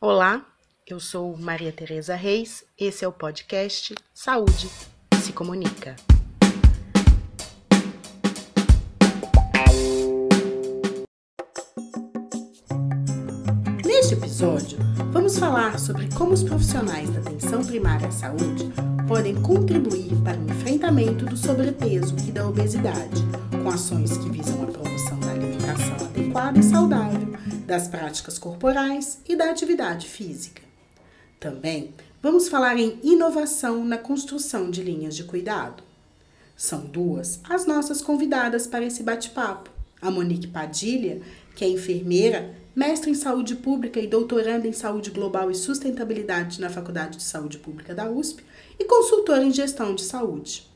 Olá, eu sou Maria Tereza Reis, esse é o podcast Saúde se Comunica. Neste episódio, vamos falar sobre como os profissionais da atenção primária à saúde podem contribuir para o enfrentamento do sobrepeso e da obesidade, com ações que visam a promoção da alimentação adequada e saudável, das práticas corporais e da atividade física. Também vamos falar em inovação na construção de linhas de cuidado. São duas as nossas convidadas para esse bate-papo. A Monique Padilha, que é enfermeira, mestre em saúde pública e doutoranda em saúde global e sustentabilidade na Faculdade de Saúde Pública da USP, e consultora em gestão de saúde.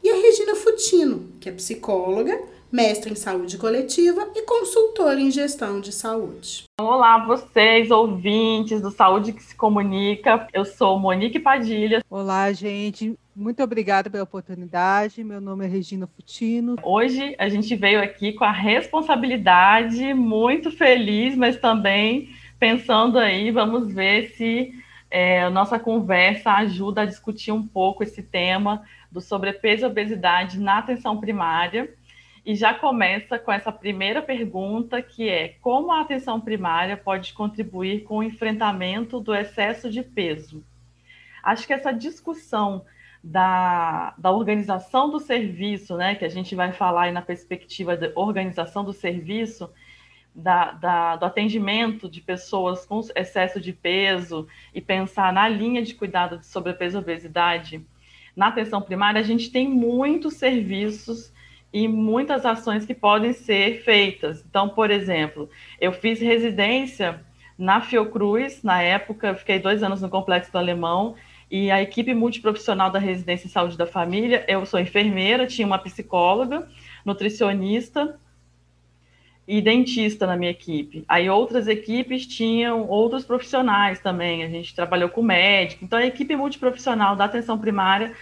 E a Regina Futino, que é psicóloga, mestre em saúde coletiva e consultora em gestão de saúde. Olá, vocês, ouvintes do Saúde que se Comunica. Eu sou Monique Padilha. Olá, gente. Muito obrigada pela oportunidade. Meu nome é Regina Futino. Hoje a gente veio aqui com a responsabilidade, muito feliz, mas também pensando aí, vamos ver se é, a nossa conversa ajuda a discutir um pouco esse tema do sobrepeso e obesidade na atenção primária. E já começa com essa primeira pergunta, que é como a atenção primária pode contribuir com o enfrentamento do excesso de peso? Acho que essa discussão da, da organização do serviço, né, que a gente vai falar aí na perspectiva da organização do serviço, da, da, do atendimento de pessoas com excesso de peso e pensar na linha de cuidado de sobrepeso e obesidade, na atenção primária, a gente tem muitos serviços e muitas ações que podem ser feitas. Então, por exemplo, eu fiz residência na Fiocruz, na época, fiquei dois anos no Complexo do Alemão, e a equipe multiprofissional da residência em saúde da família, eu sou enfermeira, tinha uma psicóloga, nutricionista, e dentista na minha equipe. Aí outras equipes tinham outros profissionais também. A gente trabalhou com médico. Então a equipe multiprofissional da atenção primária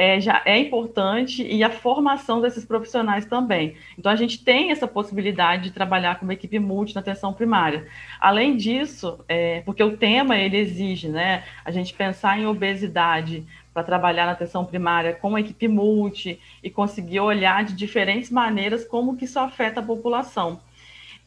é, já é importante e a formação desses profissionais também. Então a gente tem essa possibilidade de trabalhar com uma equipe multi na atenção primária. Além disso, é, porque o tema ele exige, né, a gente pensar em obesidade para trabalhar na atenção primária com a equipe multi e conseguir olhar de diferentes maneiras como que isso afeta a população.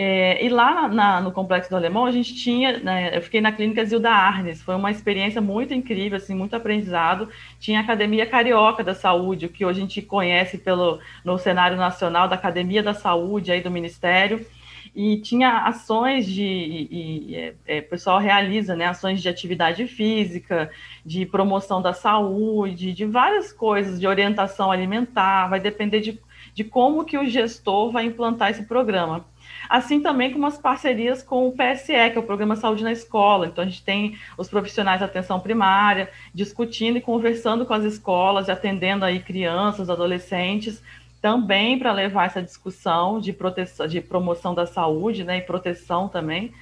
É, e lá na, no Complexo do Alemão, a gente tinha, né, eu fiquei na clínica Zilda Arnes, foi uma experiência muito incrível, assim, muito aprendizado. Tinha a Academia Carioca da Saúde, o que hoje a gente conhece pelo, no cenário nacional da Academia da Saúde aí do Ministério, e tinha ações de, e, e, é, é, o pessoal realiza, né, ações de atividade física, de promoção da saúde, de várias coisas, de orientação alimentar, vai depender de, de como que o gestor vai implantar esse programa assim também como as parcerias com o PSE, que é o Programa Saúde na Escola. Então, a gente tem os profissionais da atenção primária discutindo e conversando com as escolas e atendendo aí crianças, adolescentes, também para levar essa discussão de proteção, de promoção da saúde, né, e proteção também.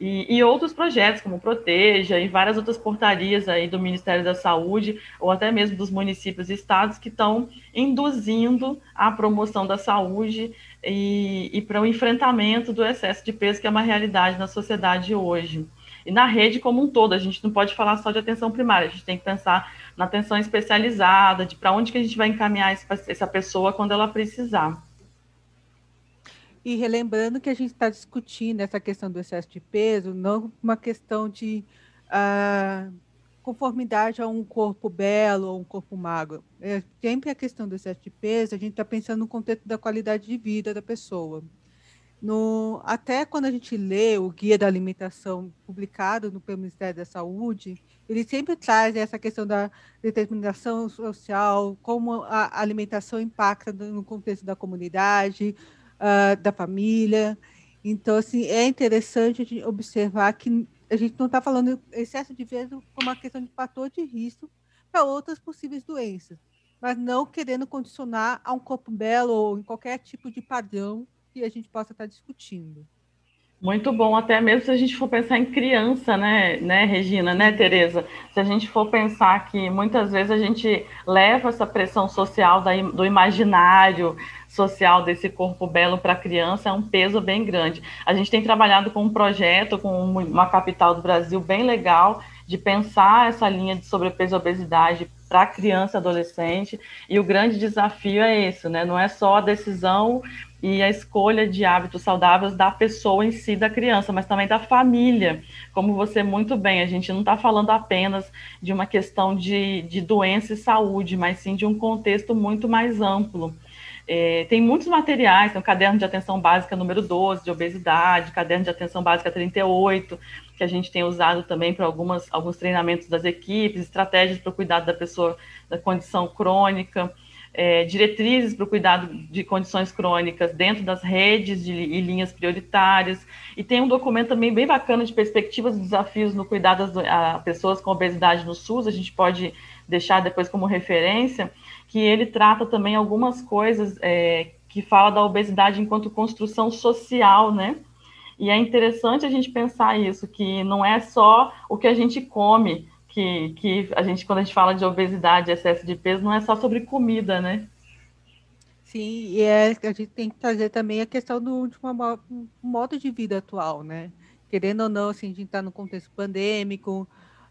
E, e, outros projetos, como Proteja e várias outras portarias aí do Ministério da Saúde, ou até mesmo dos municípios e estados, que estão induzindo a promoção da saúde e, e para o enfrentamento do excesso de peso, que é uma realidade na sociedade hoje. E na rede como um todo, a gente não pode falar só de atenção primária, a gente tem que pensar na atenção especializada, de para onde que a gente vai encaminhar essa pessoa quando ela precisar. E relembrando que a gente está discutindo essa questão do excesso de peso, não uma questão de uh, conformidade a um corpo belo ou um corpo magro. É sempre a questão do excesso de peso, a gente está pensando no contexto da qualidade de vida da pessoa. No, até quando a gente lê o guia da alimentação publicado no pelo Ministério da Saúde, ele sempre traz essa questão da determinação social, como a alimentação impacta no contexto da comunidade, uh, da família. Então, assim, é interessante a gente observar que a gente não está falando excesso de peso como uma questão de fator de risco para outras possíveis doenças, mas não querendo condicionar a um corpo belo ou em qualquer tipo de padrão que a gente possa estar tá discutindo. Muito bom, até mesmo se a gente for pensar em criança, né, né, Regina, né, Tereza? Se a gente for pensar que muitas vezes a gente leva essa pressão social do imaginário, social desse corpo belo para criança é um peso bem grande. A gente tem trabalhado com um projeto, com uma capital do Brasil bem legal, de pensar essa linha de sobrepeso e obesidade para criança e adolescente, e o grande desafio é isso, né? Não é só a decisão e a escolha de hábitos saudáveis da pessoa em si, da criança, mas também da família. Como você muito bem, a gente não está falando apenas de uma questão de, de doença e saúde, mas sim de um contexto muito mais amplo. É, tem muitos materiais, tem o caderno de atenção básica número 12, de obesidade, caderno de atenção básica 38, que a gente tem usado também para algumas, alguns treinamentos das equipes, estratégias para o cuidado da pessoa da condição crônica é, diretrizes para o cuidado de condições crônicas dentro das redes de, e linhas prioritárias. E tem um documento também bem bacana de perspectivas e desafios no cuidado a pessoas com obesidade no SUS, a gente pode deixar depois como referência, que ele trata também algumas coisas é, que fala da obesidade enquanto construção social, né? E é interessante a gente pensar isso, que não é só o que a gente come, que, que a gente, quando a gente fala de obesidade, excesso de peso, não é só sobre comida, né? Sim, e é, a gente tem que trazer também a questão do, de um modo de vida atual, né? Querendo ou não, assim, a gente está no contexto pandêmico,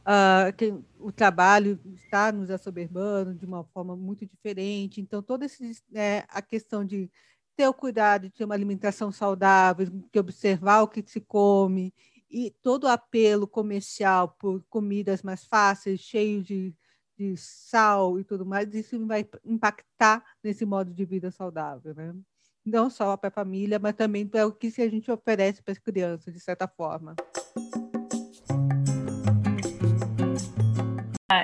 uh, o trabalho está nos assoberbando de uma forma muito diferente. Então, toda esse, é, a questão de ter o cuidado de ter uma alimentação saudável, de observar o que se come e todo o apelo comercial por comidas mais fáceis, cheio de, de sal e tudo mais, isso vai impactar nesse modo de vida saudável, né? Não só para a família, mas também para o que a gente oferece para as crianças, de certa forma.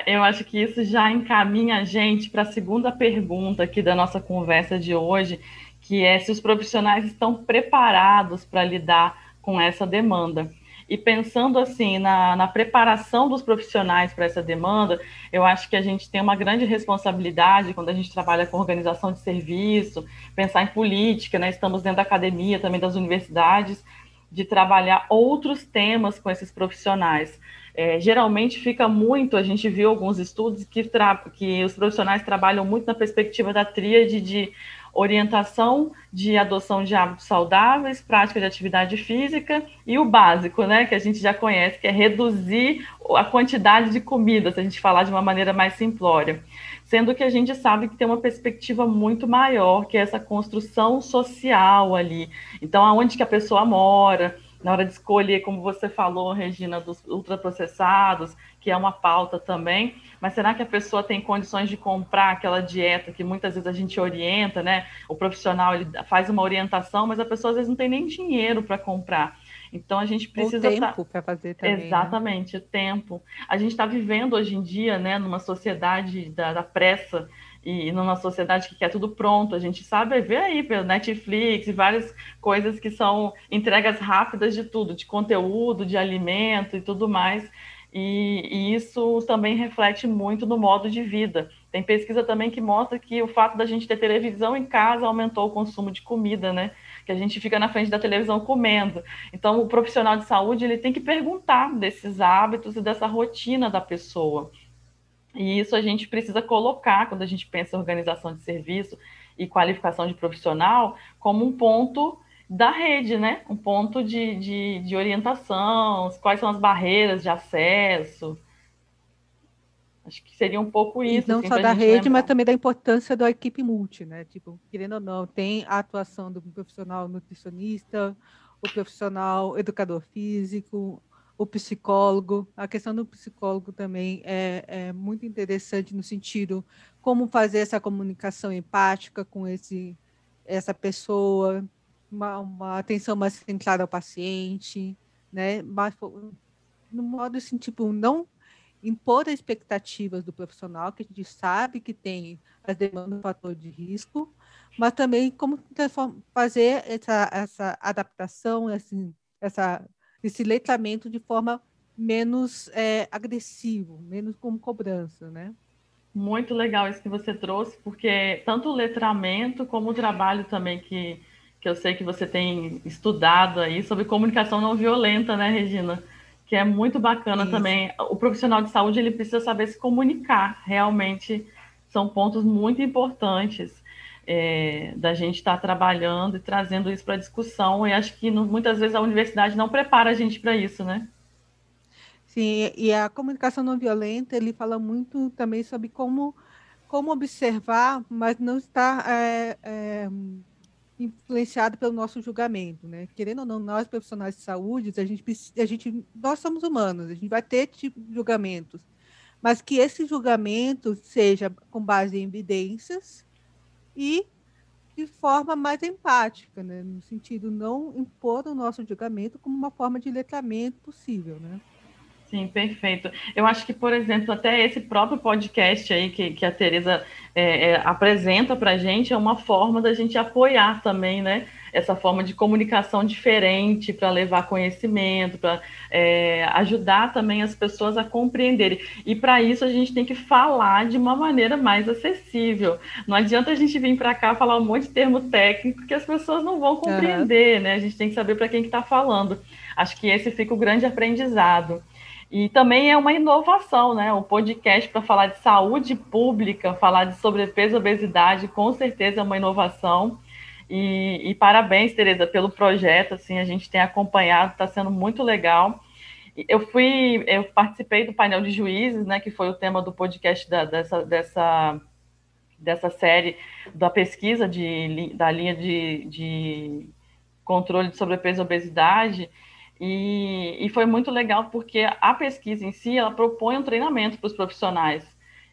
Eu acho que isso já encaminha a gente para a segunda pergunta aqui da nossa conversa de hoje, que é se os profissionais estão preparados para lidar com essa demanda. E pensando assim na, na preparação dos profissionais para essa demanda, eu acho que a gente tem uma grande responsabilidade quando a gente trabalha com organização de serviço, pensar em política, né? Estamos dentro da academia, também das universidades, de trabalhar outros temas com esses profissionais. É, geralmente fica muito, a gente viu alguns estudos que, que os profissionais trabalham muito na perspectiva da tríade de orientação de adoção de hábitos saudáveis, prática de atividade física e o básico, né, que a gente já conhece, que é reduzir a quantidade de comida, se a gente falar de uma maneira mais simplória. Sendo que a gente sabe que tem uma perspectiva muito maior, que é essa construção social ali. Então, aonde que a pessoa mora, na hora de escolher, como você falou, Regina, dos ultraprocessados, que é uma pauta também, mas será que a pessoa tem condições de comprar aquela dieta que muitas vezes a gente orienta, né? O profissional ele faz uma orientação, mas a pessoa às vezes não tem nem dinheiro para comprar. Então a gente precisa. O tempo para fazer também. Né? Exatamente, né? o tempo. A gente está vivendo hoje em dia, né, numa sociedade da, da pressa e numa sociedade que quer tudo pronto. A gente sabe ver aí pelo Netflix e várias coisas que são entregas rápidas de tudo, de conteúdo, de alimento e tudo mais. E, e, isso também reflete muito no modo de vida. Tem pesquisa também que mostra que o fato da gente ter televisão em casa aumentou o consumo de comida, né? Que a gente fica na frente da televisão comendo. Então, o profissional de saúde ele tem que perguntar desses hábitos e dessa rotina da pessoa. E isso a gente precisa colocar quando a gente pensa em organização de serviço e qualificação de profissional como um ponto da rede, né? Um ponto de, de, de orientação, quais são as barreiras de acesso. Acho que seria um pouco isso. E não assim, só da rede, lembrar. mas também da importância da equipe multi, né? Tipo, querendo ou não, tem a atuação do profissional nutricionista, o profissional educador físico, o psicólogo. A questão do psicólogo também é, é muito interessante no sentido como fazer essa comunicação empática com esse essa pessoa, uma, uma atenção mais centrada ao paciente, né? Mas, no modo assim, tipo, não impor as expectativas do profissional, que a gente sabe que tem as demandas do fator de risco, mas também como fazer essa, essa adaptação, assim, essa esse letramento de forma menos é, agressivo, menos como cobrança, né? Muito legal isso que você trouxe, porque tanto o letramento como o trabalho também que, que eu sei que você tem estudado aí sobre comunicação não violenta, né, Regina? Que é muito bacana isso. também. O profissional de saúde ele precisa saber se comunicar, realmente são pontos muito importantes. É, da gente estar tá trabalhando e trazendo isso para discussão. E acho que no, muitas vezes a universidade não prepara a gente para isso, né? Sim, e a comunicação não violenta, ele fala muito também sobre como, como observar, mas não estar é, é, influenciado pelo nosso julgamento, né? Querendo ou não, nós profissionais de saúde, a gente, a gente, nós somos humanos, a gente vai ter tipo, julgamentos, mas que esse julgamento seja com base em evidências e de forma mais empática, né? no sentido não impor o nosso julgamento como uma forma de letramento possível, né? Sim, perfeito. Eu acho que, por exemplo, até esse próprio podcast aí que, que a Tereza é, é, apresenta para a gente é uma forma da gente apoiar também, né? Essa forma de comunicação diferente para levar conhecimento, para é, ajudar também as pessoas a compreenderem. E para isso a gente tem que falar de uma maneira mais acessível. Não adianta a gente vir para cá falar um monte de termo técnico que as pessoas não vão compreender, uhum. né? A gente tem que saber para quem está falando. Acho que esse fica o grande aprendizado. E também é uma inovação, né? O podcast para falar de saúde pública, falar de sobrepeso e obesidade, com certeza é uma inovação. E, e parabéns, Tereza, pelo projeto. Assim, a gente tem acompanhado, está sendo muito legal. Eu fui, eu participei do painel de juízes, né? Que foi o tema do podcast da, dessa, dessa, dessa série da pesquisa de, da linha de, de controle de sobrepeso e obesidade. E, e foi muito legal porque a pesquisa em si, ela propõe um treinamento para os profissionais.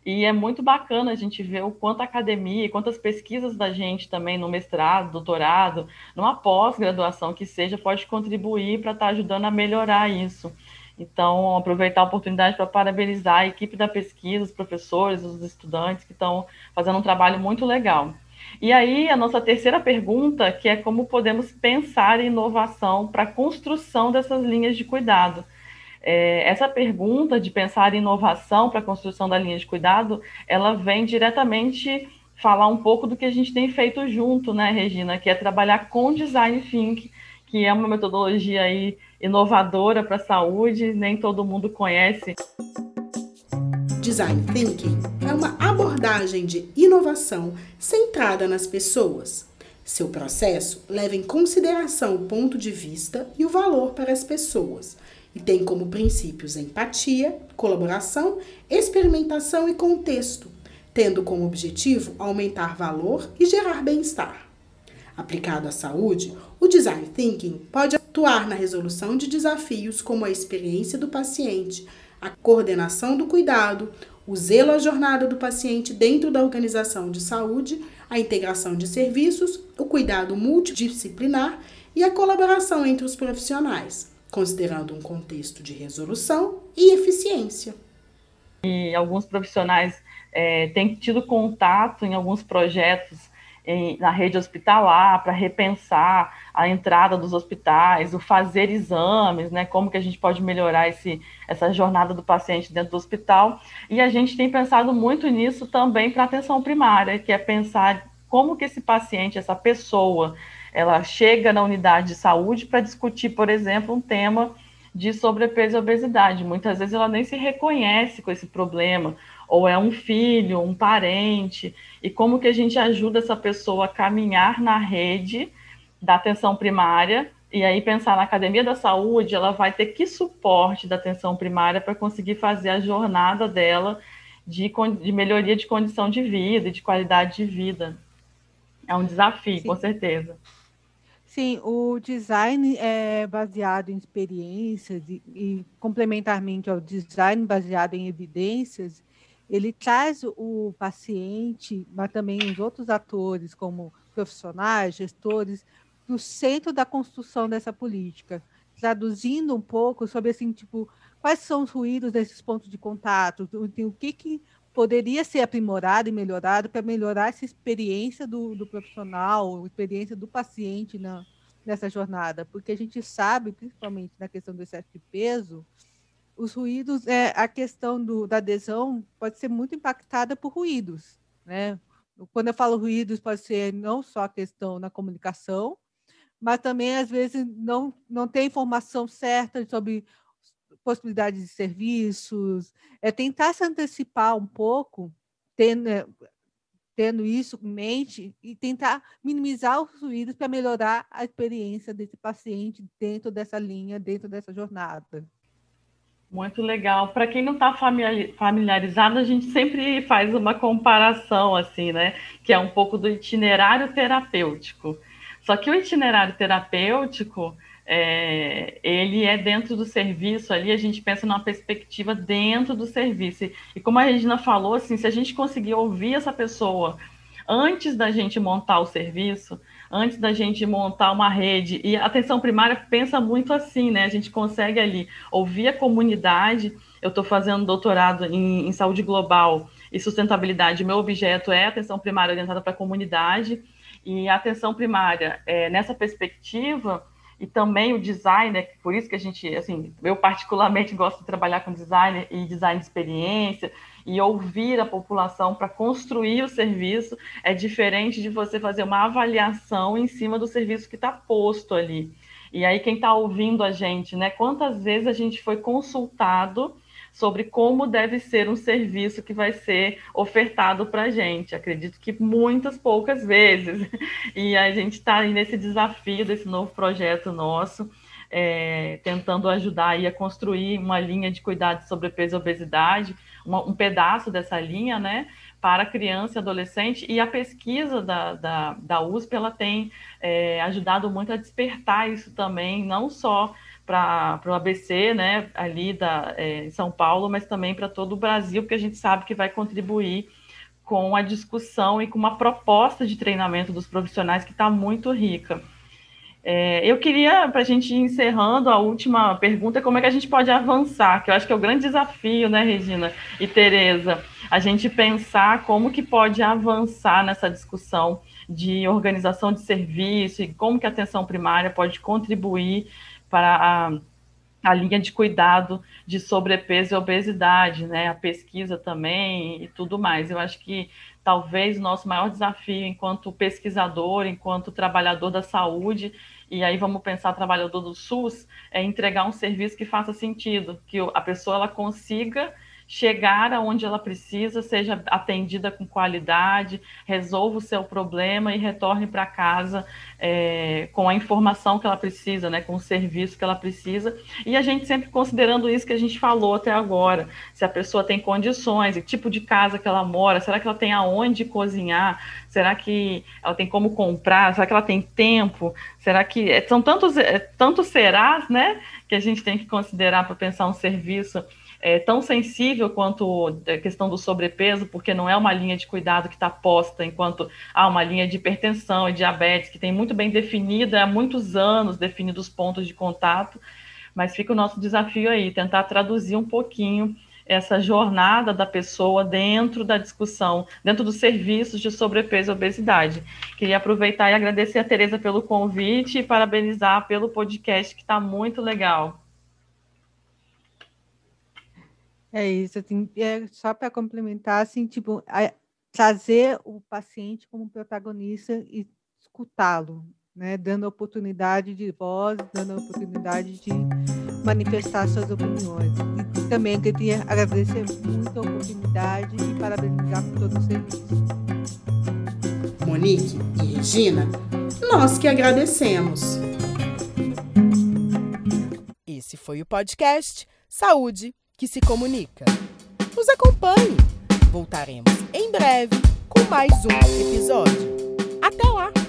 E é muito bacana a gente ver o quanto a academia, quantas pesquisas da gente também no mestrado, doutorado, numa pós-graduação que seja, pode contribuir para estar tá ajudando a melhorar isso. Então, aproveitar a oportunidade para parabenizar a equipe da pesquisa, os professores, os estudantes que estão fazendo um trabalho muito legal. E aí, a nossa terceira pergunta, que é como podemos pensar em inovação para a construção dessas linhas de cuidado. É, essa pergunta de pensar em inovação para a construção da linha de cuidado, ela vem diretamente falar um pouco do que a gente tem feito junto, né, Regina, que é trabalhar com design thinking, que é uma metodologia aí inovadora para a saúde, nem todo mundo conhece. Design Thinking é uma abordagem de inovação centrada nas pessoas. Seu processo leva em consideração o ponto de vista e o valor para as pessoas e tem como princípios empatia, colaboração, experimentação e contexto, tendo como objetivo aumentar valor e gerar bem-estar. Aplicado à saúde, o design thinking pode atuar na resolução de desafios como a experiência do paciente, a coordenação do cuidado, o zelo à jornada do paciente dentro da organização de saúde, a integração de serviços, o cuidado multidisciplinar e a colaboração entre os profissionais, considerando um contexto de resolução e eficiência. E alguns profissionais é, têm tido contato em alguns projetos em, na rede hospitalar para repensar a entrada dos hospitais, o fazer exames, né, como que a gente pode melhorar esse, essa jornada do paciente dentro do hospital. E a gente tem pensado muito nisso também para atenção primária, que é pensar como que esse paciente, essa pessoa, ela chega na unidade de saúde para discutir, por exemplo, um tema de sobrepeso e obesidade. Muitas vezes ela nem se reconhece com esse problema, ou é um filho, um parente, e como que a gente ajuda essa pessoa a caminhar na rede da atenção primária, e aí pensar na academia da saúde, ela vai ter que suporte da atenção primária para conseguir fazer a jornada dela de, de melhoria de condição de vida e de qualidade de vida. É um desafio, Sim. com certeza. Sim, o design é baseado em experiências e, e, complementarmente ao design baseado em evidências, ele traz o paciente, mas também os outros atores, como profissionais, gestores, no centro da construção dessa política, traduzindo um pouco sobre assim, tipo, quais são os ruídos desses pontos de contato, o que, que poderia ser aprimorado e melhorado para melhorar essa experiência do, do profissional, experiência do paciente na, nessa jornada, porque a gente sabe, principalmente na questão do excesso de peso, os ruídos, é, a questão do, da adesão pode ser muito impactada por ruídos, né? Quando eu falo ruídos, pode ser não só a questão na comunicação, mas também, às vezes, não, não tem informação certa sobre possibilidades de serviços, é tentar se antecipar um pouco, tendo, tendo isso em mente e tentar minimizar os ruídos para melhorar a experiência desse paciente dentro dessa linha, dentro dessa jornada. Muito legal. Para quem não está familiarizado, a gente sempre faz uma comparação, assim, né? Que é um pouco do itinerário terapêutico. Só que o itinerário terapêutico, é, ele é dentro do serviço ali, a gente pensa numa perspectiva dentro do serviço. E como a Regina falou, assim, se a gente conseguir ouvir essa pessoa antes da gente montar o serviço, antes da gente montar uma rede, e a atenção primária pensa muito assim, né? A gente consegue ali ouvir a comunidade. Eu estou fazendo doutorado em, em saúde global e sustentabilidade. Meu objeto é atenção primária orientada para a comunidade. E a atenção primária, é, nessa perspectiva, e também o design, né, por isso que a gente, assim, eu particularmente gosto de trabalhar com design e design de experiência e ouvir a população para construir o serviço é diferente de você fazer uma avaliação em cima do serviço que está posto ali. E aí quem está ouvindo a gente, né? Quantas vezes a gente foi consultado sobre como deve ser um serviço que vai ser ofertado para a gente. Acredito que muitas poucas vezes. E a gente está nesse desafio desse novo projeto nosso, é, tentando ajudar aí a construir uma linha de cuidado sobre peso e obesidade, uma, um pedaço dessa linha, né? para criança e adolescente, e a pesquisa da, da, da USP ela tem é, ajudado muito a despertar isso também, não só para o ABC, né, ali da, é, em São Paulo, mas também para todo o Brasil, porque a gente sabe que vai contribuir com a discussão e com uma proposta de treinamento dos profissionais que está muito rica. É, eu queria, para a gente ir encerrando, a última pergunta, como é que a gente pode avançar, que eu acho que é o grande desafio, né, Regina e Tereza, a gente pensar como que pode avançar nessa discussão de organização de serviço e como que a atenção primária pode contribuir para a, a linha de cuidado de sobrepeso e obesidade, né? A pesquisa também e tudo mais. Eu acho que talvez o nosso maior desafio enquanto pesquisador, enquanto trabalhador da saúde, e aí vamos pensar trabalhador do SUS, é entregar um serviço que faça sentido, que a pessoa ela consiga chegar aonde ela precisa, seja atendida com qualidade, resolva o seu problema e retorne para casa é, com a informação que ela precisa, né, com o serviço que ela precisa. E a gente sempre considerando isso que a gente falou até agora, se a pessoa tem condições, o tipo de casa que ela mora, será que ela tem aonde cozinhar, será que ela tem como comprar, será que ela tem tempo, será que é, são tantos, é, tantos serás, né, que a gente tem que considerar para pensar um serviço é, tão sensível quanto a questão do sobrepeso, porque não é uma linha de cuidado que está posta enquanto há uma linha de hipertensão e diabetes, que tem muito bem definida há muitos anos, definidos os pontos de contato, mas fica o nosso desafio aí, tentar traduzir um pouquinho essa jornada da pessoa dentro da discussão, dentro dos serviços de sobrepeso e obesidade. Queria aproveitar e agradecer a Tereza pelo convite e parabenizar pelo podcast, que está muito legal. É isso, assim, é só para complementar, assim, tipo, a, trazer o paciente como protagonista e escutá-lo, né, dando oportunidade de voz, dando oportunidade de manifestar suas opiniões. E também queria agradecer muito a oportunidade e parabenizar por todo o serviço. Monique e Regina, nós que agradecemos. Esse foi o podcast Saúde que se comunica. Nos acompanhe. Voltaremos em breve com mais um episódio. Até lá!